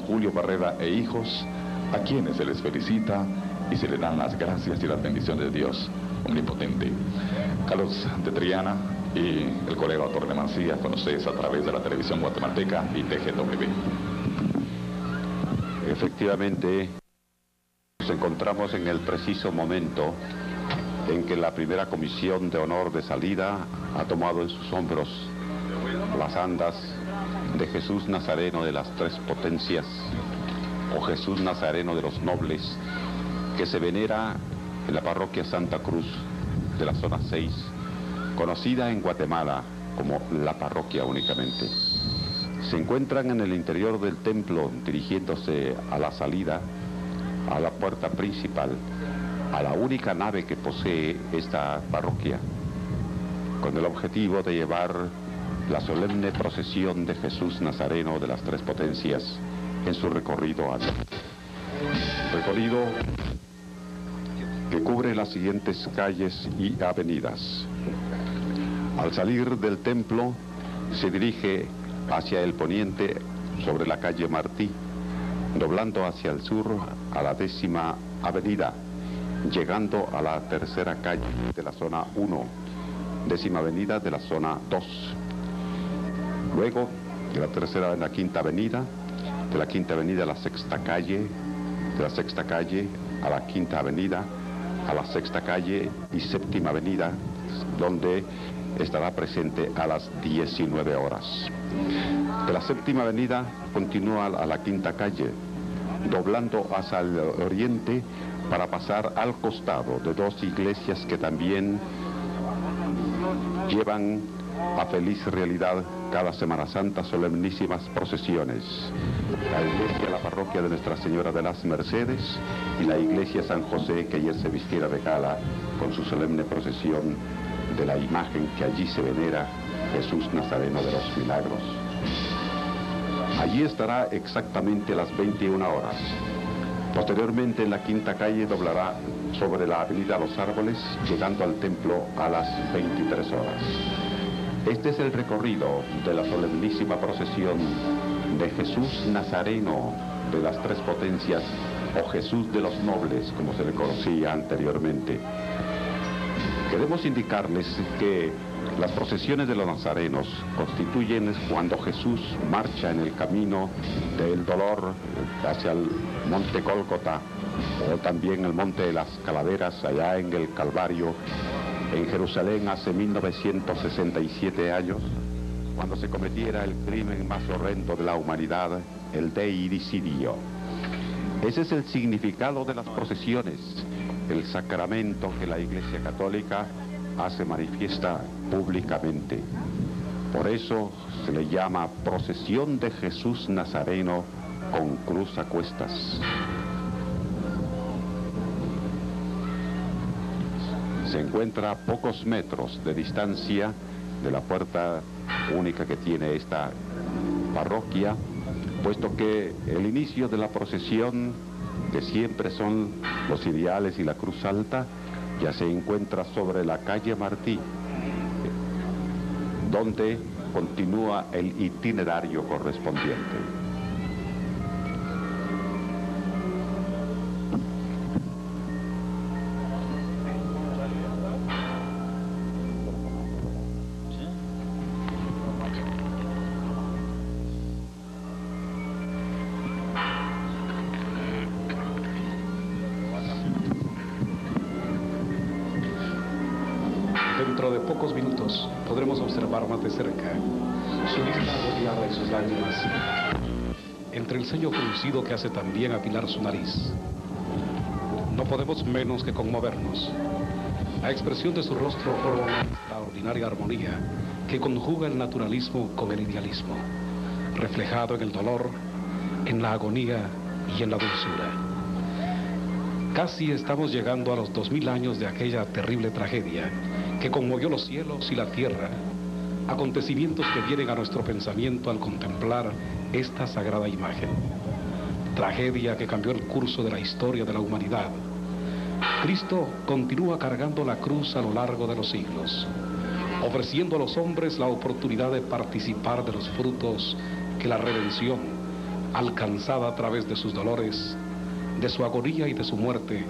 Julio Barrera e hijos, a quienes se les felicita y se le dan las gracias y las bendiciones de Dios omnipotente. Carlos de Triana y el colega autor de Mancía con ustedes a través de la televisión guatemalteca y TGW. Efectivamente, nos encontramos en el preciso momento en que la primera comisión de honor de salida ha tomado en sus hombros las andas de Jesús Nazareno de las tres potencias o Jesús Nazareno de los nobles que se venera en la parroquia Santa Cruz de la zona 6, conocida en Guatemala como la parroquia únicamente. Se encuentran en el interior del templo dirigiéndose a la salida, a la puerta principal, a la única nave que posee esta parroquia, con el objetivo de llevar la solemne procesión de Jesús Nazareno de las Tres Potencias en su recorrido a Recorrido que cubre las siguientes calles y avenidas. Al salir del templo se dirige hacia el poniente sobre la calle Martí, doblando hacia el sur a la décima avenida, llegando a la tercera calle de la zona 1, décima avenida de la zona 2. Luego de la tercera a la quinta avenida, de la quinta avenida a la sexta calle, de la sexta calle a la quinta avenida, a la sexta calle y séptima avenida, donde estará presente a las 19 horas. De la séptima avenida continúa a la quinta calle, doblando hacia el oriente para pasar al costado de dos iglesias que también llevan a feliz realidad cada Semana Santa solemnísimas procesiones. La iglesia, la parroquia de Nuestra Señora de las Mercedes y la iglesia San José que ayer se vistiera de gala con su solemne procesión de la imagen que allí se venera, Jesús Nazareno de los Milagros. Allí estará exactamente a las 21 horas. Posteriormente en la quinta calle doblará sobre la avenida Los Árboles, llegando al templo a las 23 horas. Este es el recorrido de la solemnísima procesión de Jesús Nazareno de las Tres Potencias o Jesús de los Nobles, como se le conocía anteriormente. Queremos indicarles que las procesiones de los nazarenos constituyen cuando Jesús marcha en el camino del dolor hacia el monte Cólcota o también el monte de las calaveras allá en el Calvario en Jerusalén hace 1967 años, cuando se cometiera el crimen más horrendo de la humanidad, el deidicidio. Ese es el significado de las procesiones, el sacramento que la Iglesia Católica hace manifiesta públicamente. Por eso se le llama procesión de Jesús Nazareno con cruz a cuestas. Se encuentra a pocos metros de distancia de la puerta única que tiene esta parroquia, puesto que el inicio de la procesión, que siempre son los ideales y la cruz alta, ya se encuentra sobre la calle Martí, donde continúa el itinerario correspondiente. Podremos observar más de cerca su vista rodeada y sus lágrimas, entre el ceño fruncido que hace también apilar su nariz. No podemos menos que conmovernos. La expresión de su rostro forma una extraordinaria armonía que conjuga el naturalismo con el idealismo, reflejado en el dolor, en la agonía y en la dulzura. Casi estamos llegando a los dos mil años de aquella terrible tragedia que conmovió los cielos y la tierra, acontecimientos que vienen a nuestro pensamiento al contemplar esta sagrada imagen. Tragedia que cambió el curso de la historia de la humanidad. Cristo continúa cargando la cruz a lo largo de los siglos, ofreciendo a los hombres la oportunidad de participar de los frutos que la redención, alcanzada a través de sus dolores, de su agonía y de su muerte,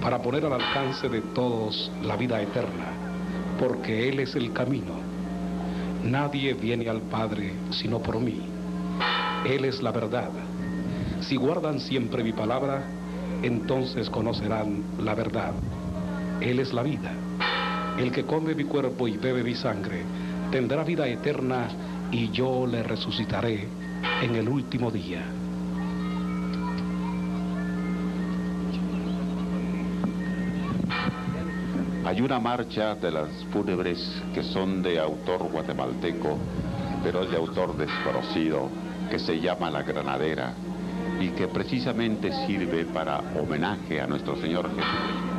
para poner al alcance de todos la vida eterna, porque Él es el camino. Nadie viene al Padre sino por mí. Él es la verdad. Si guardan siempre mi palabra, entonces conocerán la verdad. Él es la vida. El que come mi cuerpo y bebe mi sangre, tendrá vida eterna y yo le resucitaré en el último día. Hay una marcha de las fúnebres que son de autor guatemalteco, pero es de autor desconocido, que se llama La Granadera y que precisamente sirve para homenaje a nuestro Señor Jesucristo.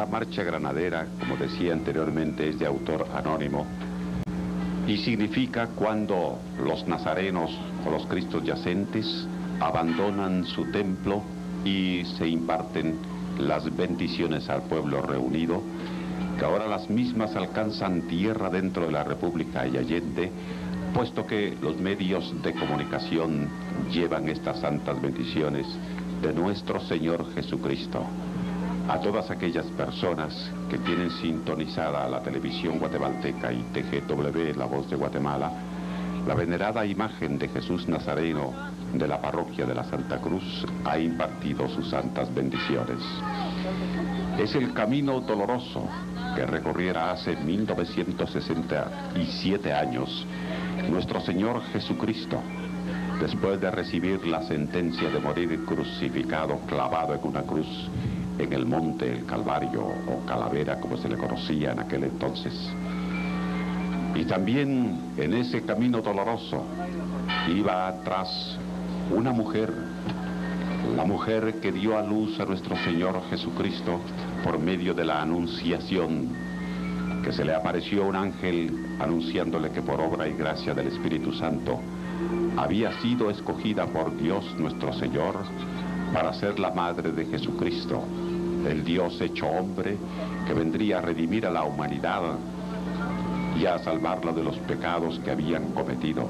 Esta marcha granadera, como decía anteriormente, es de autor anónimo y significa cuando los nazarenos o los cristos yacentes abandonan su templo y se imparten las bendiciones al pueblo reunido, que ahora las mismas alcanzan tierra dentro de la República y Allende, puesto que los medios de comunicación llevan estas santas bendiciones de nuestro Señor Jesucristo a todas aquellas personas que tienen sintonizada la televisión guatemalteca y TGW, La Voz de Guatemala, la venerada imagen de Jesús Nazareno de la parroquia de la Santa Cruz ha impartido sus santas bendiciones. Es el camino doloroso que recorriera hace 1967 años nuestro Señor Jesucristo, después de recibir la sentencia de morir crucificado, clavado en una cruz en el monte el Calvario o Calavera como se le conocía en aquel entonces. Y también en ese camino doloroso iba atrás una mujer, la mujer que dio a luz a nuestro Señor Jesucristo por medio de la anunciación, que se le apareció un ángel anunciándole que por obra y gracia del Espíritu Santo había sido escogida por Dios nuestro Señor para ser la madre de Jesucristo el Dios hecho hombre que vendría a redimir a la humanidad y a salvarla de los pecados que habían cometido.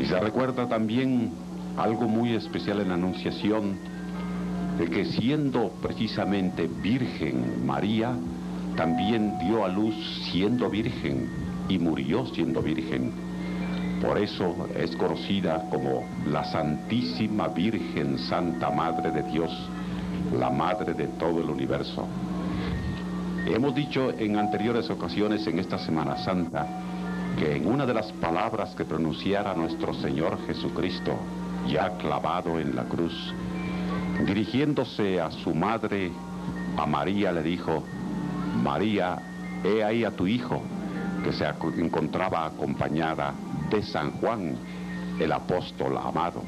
Y se recuerda también algo muy especial en la Anunciación, de que siendo precisamente Virgen María, también dio a luz siendo virgen y murió siendo virgen. Por eso es conocida como la Santísima Virgen Santa Madre de Dios la madre de todo el universo. Hemos dicho en anteriores ocasiones en esta Semana Santa que en una de las palabras que pronunciara nuestro Señor Jesucristo, ya clavado en la cruz, dirigiéndose a su madre, a María, le dijo, María, he ahí a tu hijo, que se encontraba acompañada de San Juan, el apóstol amado.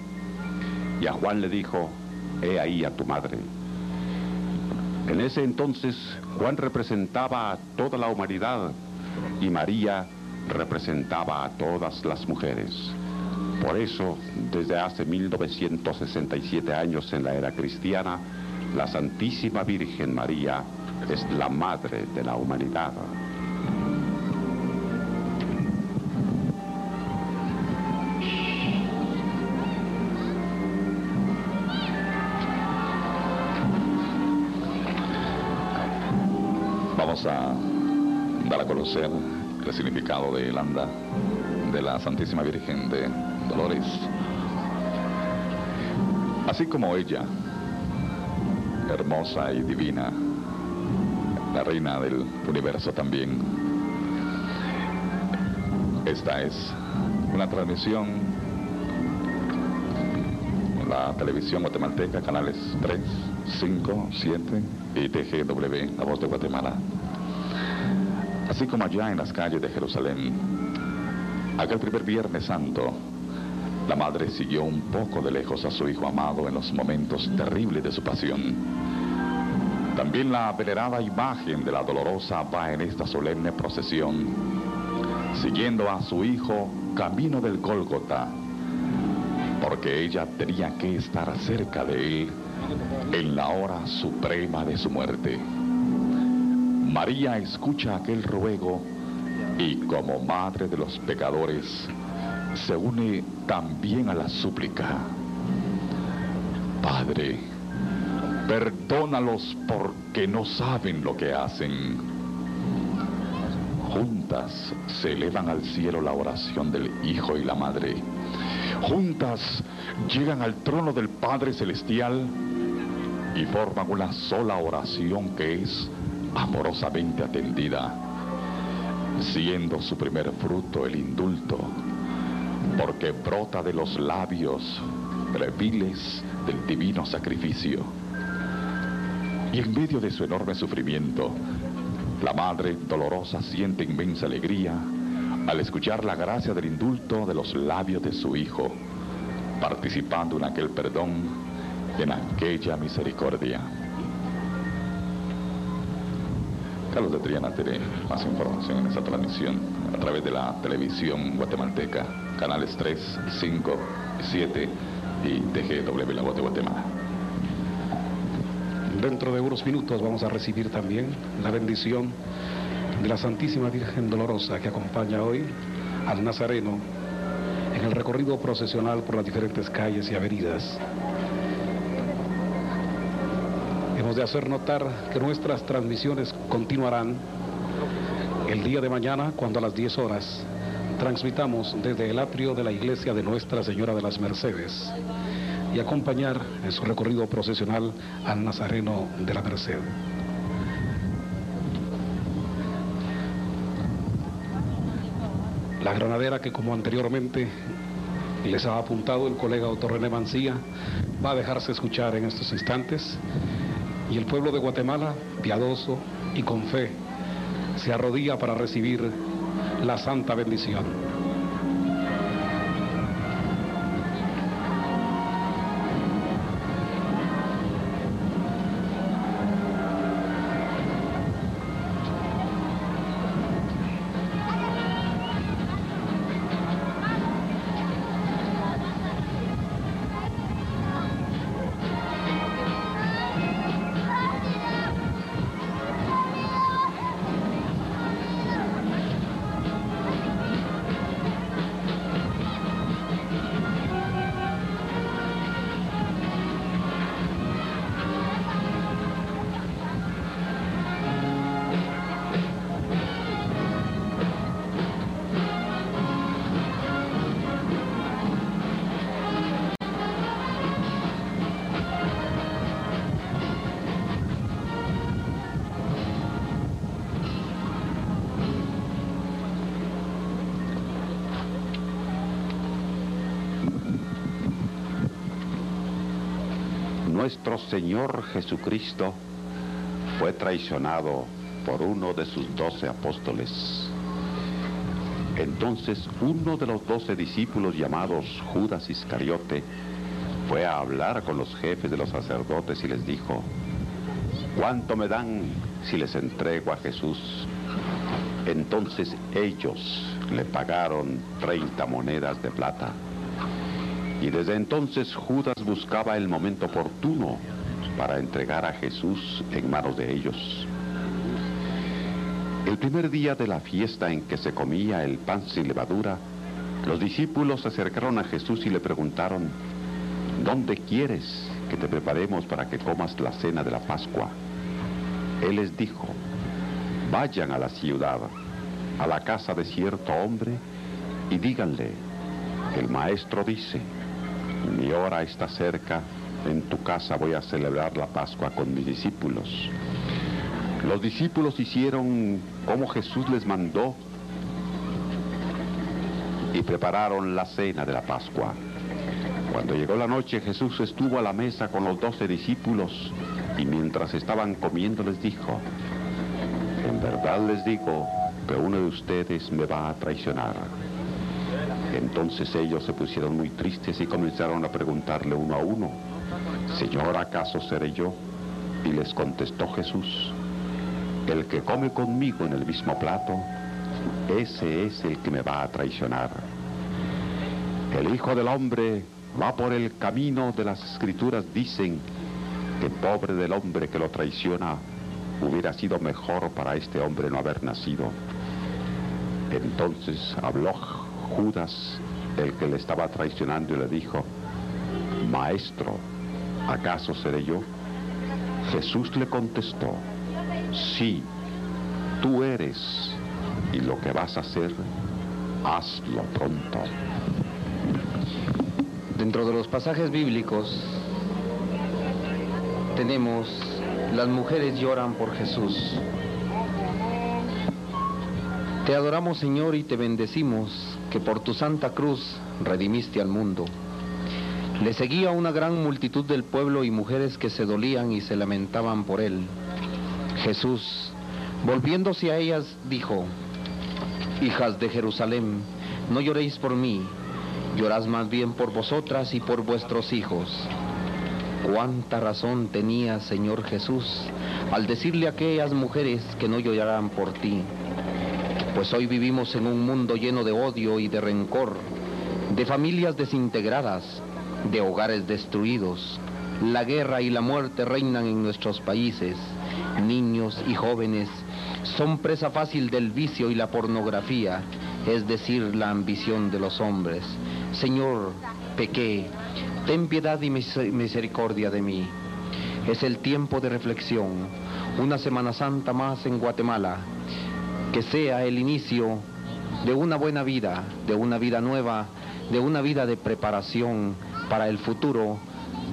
Y a Juan le dijo, he ahí a tu madre. En ese entonces Juan representaba a toda la humanidad y María representaba a todas las mujeres. Por eso, desde hace 1967 años en la era cristiana, la Santísima Virgen María es la madre de la humanidad. A dar a conocer el significado de Landa de la Santísima Virgen de Dolores. Así como ella hermosa y divina, la reina del universo también. Esta es una transmisión la televisión guatemalteca, canales 3, 5, 7 y TGW, La Voz de Guatemala. Así como allá en las calles de Jerusalén, aquel primer Viernes Santo, la madre siguió un poco de lejos a su hijo amado en los momentos terribles de su pasión. También la venerada imagen de la dolorosa va en esta solemne procesión, siguiendo a su hijo camino del Gólgota, porque ella tenía que estar cerca de él en la hora suprema de su muerte. María escucha aquel ruego y como madre de los pecadores se une también a la súplica. Padre, perdónalos porque no saben lo que hacen. Juntas se elevan al cielo la oración del Hijo y la Madre. Juntas llegan al trono del Padre Celestial y forman una sola oración que es amorosamente atendida, siendo su primer fruto el indulto, porque brota de los labios breviles del divino sacrificio. Y en medio de su enorme sufrimiento, la madre dolorosa siente inmensa alegría al escuchar la gracia del indulto de los labios de su hijo, participando en aquel perdón, en aquella misericordia. Carlos de Triana tiene más información en esta transmisión a través de la televisión guatemalteca, canales 3, 5, 7 y TGW La Voz de Guatemala. Dentro de unos minutos vamos a recibir también la bendición de la Santísima Virgen Dolorosa que acompaña hoy al Nazareno en el recorrido procesional por las diferentes calles y avenidas Hemos de hacer notar que nuestras transmisiones continuarán el día de mañana cuando a las 10 horas transmitamos desde el atrio de la iglesia de Nuestra Señora de las Mercedes y acompañar en su recorrido procesional al Nazareno de la Merced. La granadera que como anteriormente les ha apuntado el colega Otto René Mancía va a dejarse escuchar en estos instantes y el pueblo de Guatemala, piadoso y con fe, se arrodilla para recibir la santa bendición. Nuestro Señor Jesucristo fue traicionado por uno de sus doce apóstoles. Entonces uno de los doce discípulos llamados Judas Iscariote fue a hablar con los jefes de los sacerdotes y les dijo, ¿cuánto me dan si les entrego a Jesús? Entonces ellos le pagaron 30 monedas de plata. Y desde entonces Judas buscaba el momento oportuno para entregar a Jesús en manos de ellos. El primer día de la fiesta en que se comía el pan sin levadura, los discípulos se acercaron a Jesús y le preguntaron, ¿dónde quieres que te preparemos para que comas la cena de la Pascua? Él les dijo, vayan a la ciudad, a la casa de cierto hombre, y díganle, el maestro dice, mi hora está cerca en tu casa voy a celebrar la Pascua con mis discípulos. Los discípulos hicieron como Jesús les mandó y prepararon la cena de la Pascua. Cuando llegó la noche Jesús estuvo a la mesa con los doce discípulos y mientras estaban comiendo les dijo, en verdad les digo que uno de ustedes me va a traicionar. Entonces ellos se pusieron muy tristes y comenzaron a preguntarle uno a uno, Señor, ¿acaso seré yo? Y les contestó Jesús, el que come conmigo en el mismo plato, ese es el que me va a traicionar. El Hijo del Hombre va por el camino de las escrituras, dicen que pobre del hombre que lo traiciona, hubiera sido mejor para este hombre no haber nacido. Entonces habló Judas, el que le estaba traicionando, le dijo, Maestro, ¿acaso seré yo? Jesús le contestó, sí, tú eres, y lo que vas a hacer, hazlo pronto. Dentro de los pasajes bíblicos tenemos, las mujeres lloran por Jesús. Te adoramos Señor y te bendecimos que por tu santa cruz redimiste al mundo. Le seguía una gran multitud del pueblo y mujeres que se dolían y se lamentaban por él. Jesús, volviéndose a ellas, dijo, Hijas de Jerusalén, no lloréis por mí, llorad más bien por vosotras y por vuestros hijos. Cuánta razón tenía Señor Jesús al decirle a aquellas mujeres que no lloraran por ti, pues hoy vivimos en un mundo lleno de odio y de rencor, de familias desintegradas, de hogares destruidos. La guerra y la muerte reinan en nuestros países. Niños y jóvenes son presa fácil del vicio y la pornografía, es decir, la ambición de los hombres. Señor, pequé, ten piedad y misericordia de mí. Es el tiempo de reflexión, una Semana Santa más en Guatemala, que sea el inicio de una buena vida, de una vida nueva, de una vida de preparación para el futuro,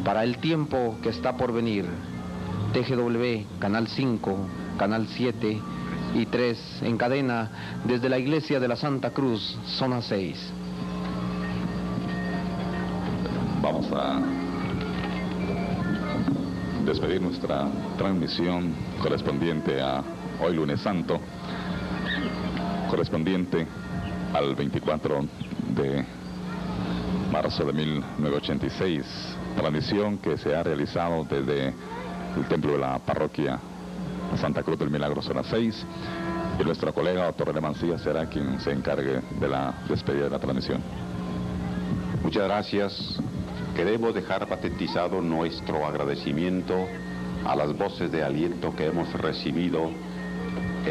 para el tiempo que está por venir. TGW, Canal 5, Canal 7 y 3 en cadena desde la Iglesia de la Santa Cruz, zona 6. Vamos a despedir nuestra transmisión correspondiente a hoy lunes santo, correspondiente al 24 de marzo de 1986, transmisión que se ha realizado desde el templo de la parroquia Santa Cruz del Milagro Zona 6 y nuestra colega doctor René Mancilla será quien se encargue de la despedida de la transmisión. Muchas gracias. Queremos dejar patentizado nuestro agradecimiento a las voces de aliento que hemos recibido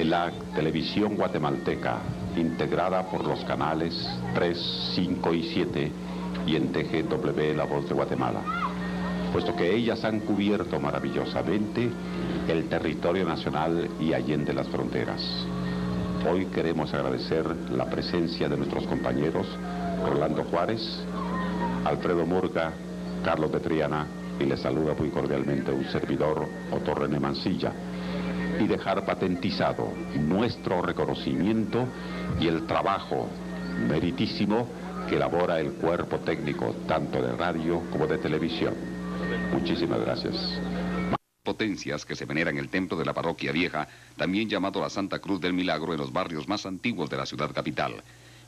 la televisión guatemalteca, integrada por los canales 3, 5 y 7 y en TGW La Voz de Guatemala, puesto que ellas han cubierto maravillosamente el territorio nacional y allende las fronteras. Hoy queremos agradecer la presencia de nuestros compañeros Rolando Juárez, Alfredo Murga, Carlos de Triana y les saluda muy cordialmente un servidor, Otto René Mancilla, y dejar patentizado nuestro reconocimiento y el trabajo meritísimo que elabora el cuerpo técnico tanto de radio como de televisión. Muchísimas gracias potencias que se veneran en el templo de la parroquia vieja, también llamado la Santa Cruz del Milagro en los barrios más antiguos de la ciudad capital.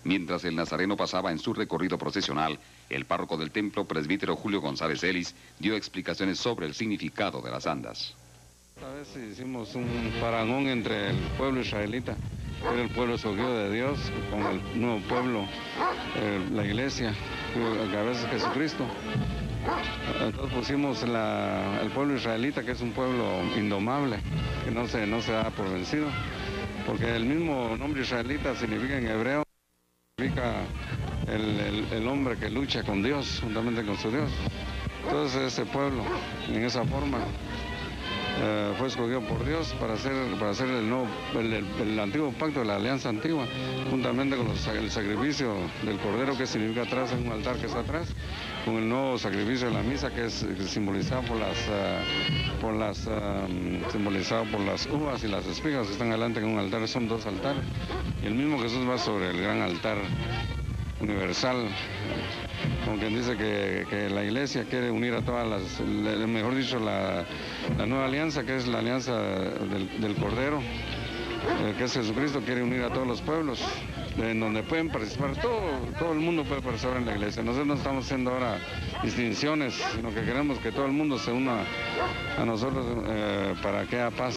Mientras el nazareno pasaba en su recorrido procesional, el párroco del templo, presbítero Julio González Ellis, dio explicaciones sobre el significado de las andas. Esta vez hicimos un parangón entre el pueblo israelita, que era el pueblo escogido de Dios, con el nuevo pueblo, eh, la iglesia, a veces Jesucristo. Entonces pusimos el pueblo israelita, que es un pueblo indomable, que no se, no se da por vencido, porque el mismo nombre israelita significa en hebreo, significa el, hombre que lucha con Dios, juntamente con su Dios. Entonces ese pueblo, en esa forma, eh, fue escogido por Dios para hacer, para hacer el, nuevo, el, antiguo pacto de la alianza antigua, juntamente con el sacrificio del cordero que significa atrás en un altar que está atrás, con el nuevo sacrificio de la misa que es simbolizado por las, ah, por las, ah, simbolizado por las uvas y las espigas que están adelante en un altar, son dos altares. Y el mismo Jesús va sobre el gran altar universal, como quien dice que, la iglesia quiere unir a todas las, mejor dicho, la, nueva alianza, que es la alianza del, Cordero, eh, que es Jesucristo, quiere unir a todos los pueblos, en donde pueden participar, todo, todo el mundo puede participar en la iglesia. Nosotros no estamos haciendo ahora distinciones, sino que queremos que todo el mundo se una a nosotros eh, para que haya paz.